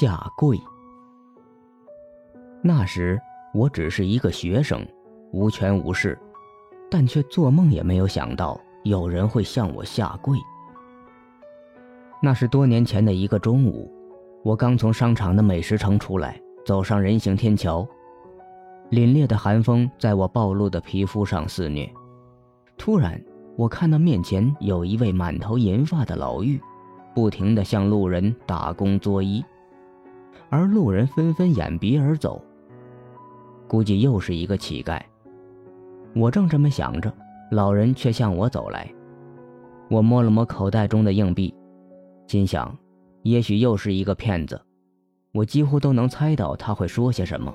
下跪。那时我只是一个学生，无权无势，但却做梦也没有想到有人会向我下跪。那是多年前的一个中午，我刚从商场的美食城出来，走上人行天桥，凛冽的寒风在我暴露的皮肤上肆虐。突然，我看到面前有一位满头银发的老妪，不停地向路人打工作揖，而路人纷纷掩鼻而走。估计又是一个乞丐。我正这么想着，老人却向我走来。我摸了摸口袋中的硬币，心想，也许又是一个骗子。我几乎都能猜到他会说些什么，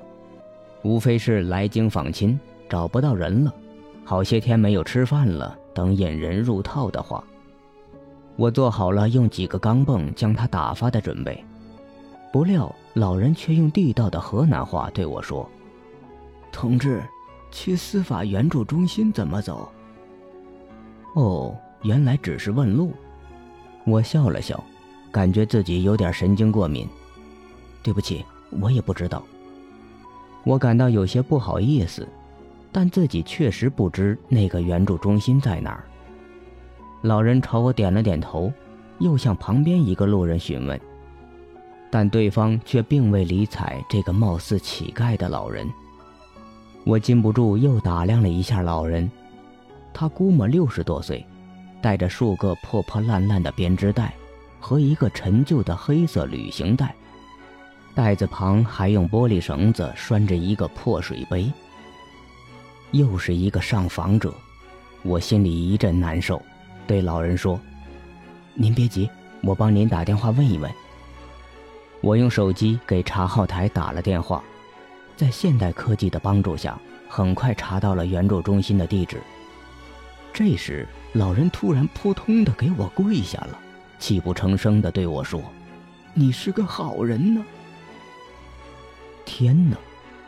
无非是来京访亲，找不到人了，好些天没有吃饭了等引人入套的话。我做好了用几个钢镚将他打发的准备，不料老人却用地道的河南话对我说。同志，去司法援助中心怎么走？哦，原来只是问路。我笑了笑，感觉自己有点神经过敏。对不起，我也不知道。我感到有些不好意思，但自己确实不知那个援助中心在哪儿。老人朝我点了点头，又向旁边一个路人询问，但对方却并未理睬这个貌似乞丐的老人。我禁不住又打量了一下老人，他估摸六十多岁，带着数个破破烂烂的编织袋和一个陈旧的黑色旅行袋，袋子旁还用玻璃绳子拴着一个破水杯。又是一个上访者，我心里一阵难受，对老人说：“您别急，我帮您打电话问一问。”我用手机给查号台打了电话。在现代科技的帮助下，很快查到了援助中心的地址。这时，老人突然扑通的给我跪下了，泣不成声的对我说：“你是个好人呢。”天哪，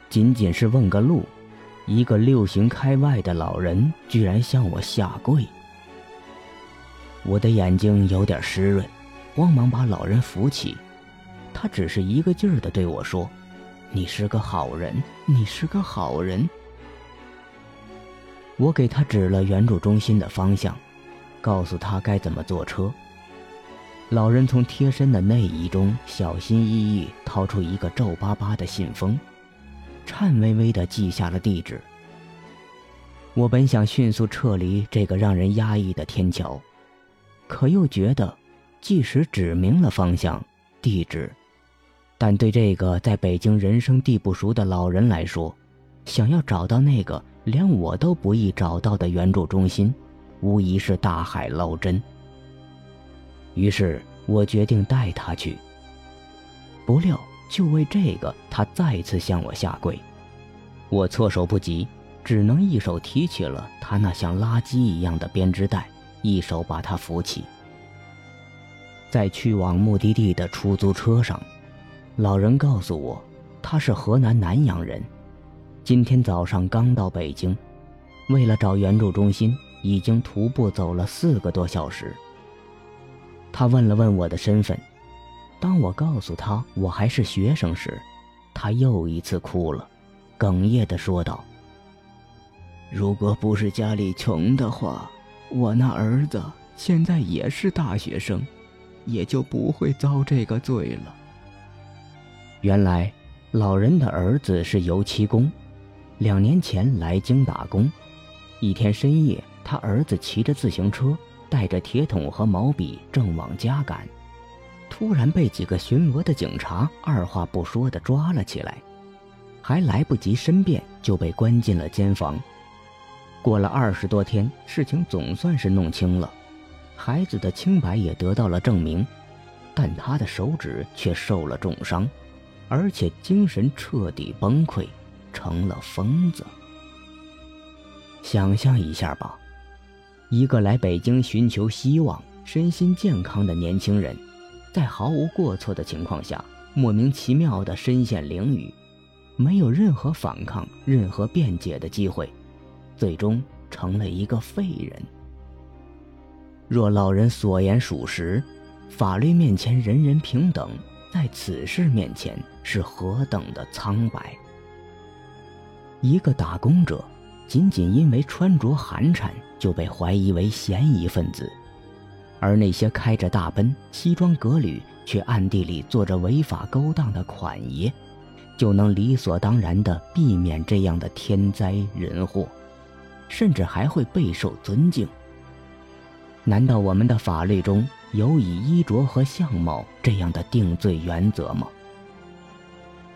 仅仅是问个路，一个六旬开外的老人居然向我下跪。我的眼睛有点湿润，慌忙把老人扶起。他只是一个劲儿的对我说。你是个好人，你是个好人。我给他指了援助中心的方向，告诉他该怎么坐车。老人从贴身的内衣中小心翼翼掏出一个皱巴巴的信封，颤巍巍地记下了地址。我本想迅速撤离这个让人压抑的天桥，可又觉得，即使指明了方向、地址。但对这个在北京人生地不熟的老人来说，想要找到那个连我都不易找到的援助中心，无疑是大海捞针。于是我决定带他去。不料，就为这个，他再次向我下跪。我措手不及，只能一手提起了他那像垃圾一样的编织袋，一手把他扶起。在去往目的地的出租车上。老人告诉我，他是河南南阳人，今天早上刚到北京，为了找援助中心，已经徒步走了四个多小时。他问了问我的身份，当我告诉他我还是学生时，他又一次哭了，哽咽地说道：“如果不是家里穷的话，我那儿子现在也是大学生，也就不会遭这个罪了。”原来，老人的儿子是油漆工，两年前来京打工。一天深夜，他儿子骑着自行车，带着铁桶和毛笔，正往家赶，突然被几个巡逻的警察二话不说地抓了起来，还来不及申辩，就被关进了监房。过了二十多天，事情总算是弄清了，孩子的清白也得到了证明，但他的手指却受了重伤。而且精神彻底崩溃，成了疯子。想象一下吧，一个来北京寻求希望、身心健康的年轻人，在毫无过错的情况下，莫名其妙的身陷囹圄，没有任何反抗、任何辩解的机会，最终成了一个废人。若老人所言属实，法律面前人人平等。在此事面前是何等的苍白。一个打工者，仅仅因为穿着寒碜就被怀疑为嫌疑分子，而那些开着大奔、西装革履却暗地里做着违法勾当的款爷，就能理所当然地避免这样的天灾人祸，甚至还会备受尊敬。难道我们的法律中有以衣着和相貌这样的定罪原则吗？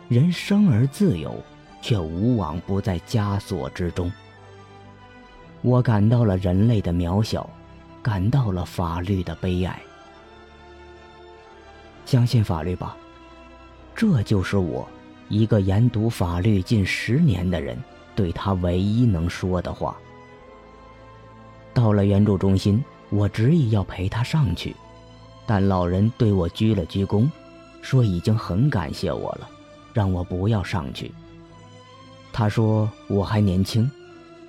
人生而自由，却无往不在枷锁之中。我感到了人类的渺小，感到了法律的悲哀。相信法律吧，这就是我，一个研读法律近十年的人，对他唯一能说的话。到了援助中心。我执意要陪他上去，但老人对我鞠了鞠躬，说已经很感谢我了，让我不要上去。他说我还年轻，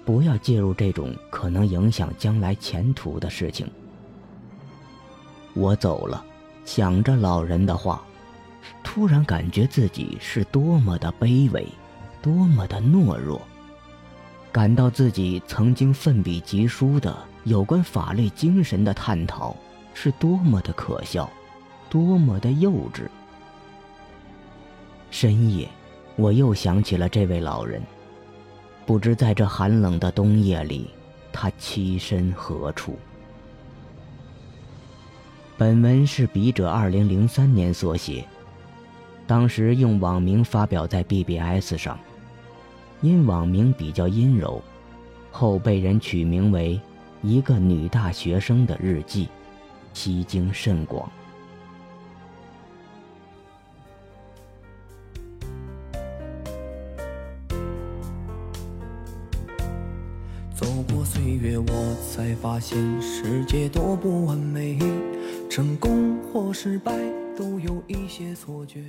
不要介入这种可能影响将来前途的事情。我走了，想着老人的话，突然感觉自己是多么的卑微，多么的懦弱，感到自己曾经奋笔疾书的。有关法律精神的探讨是多么的可笑，多么的幼稚。深夜，我又想起了这位老人，不知在这寒冷的冬夜里，他栖身何处。本文是笔者二零零三年所写，当时用网名发表在 BBS 上，因网名比较阴柔，后被人取名为。一个女大学生的日记，吸睛甚广。走过岁月，我才发现世界多不完美，成功或失败，都有一些错觉。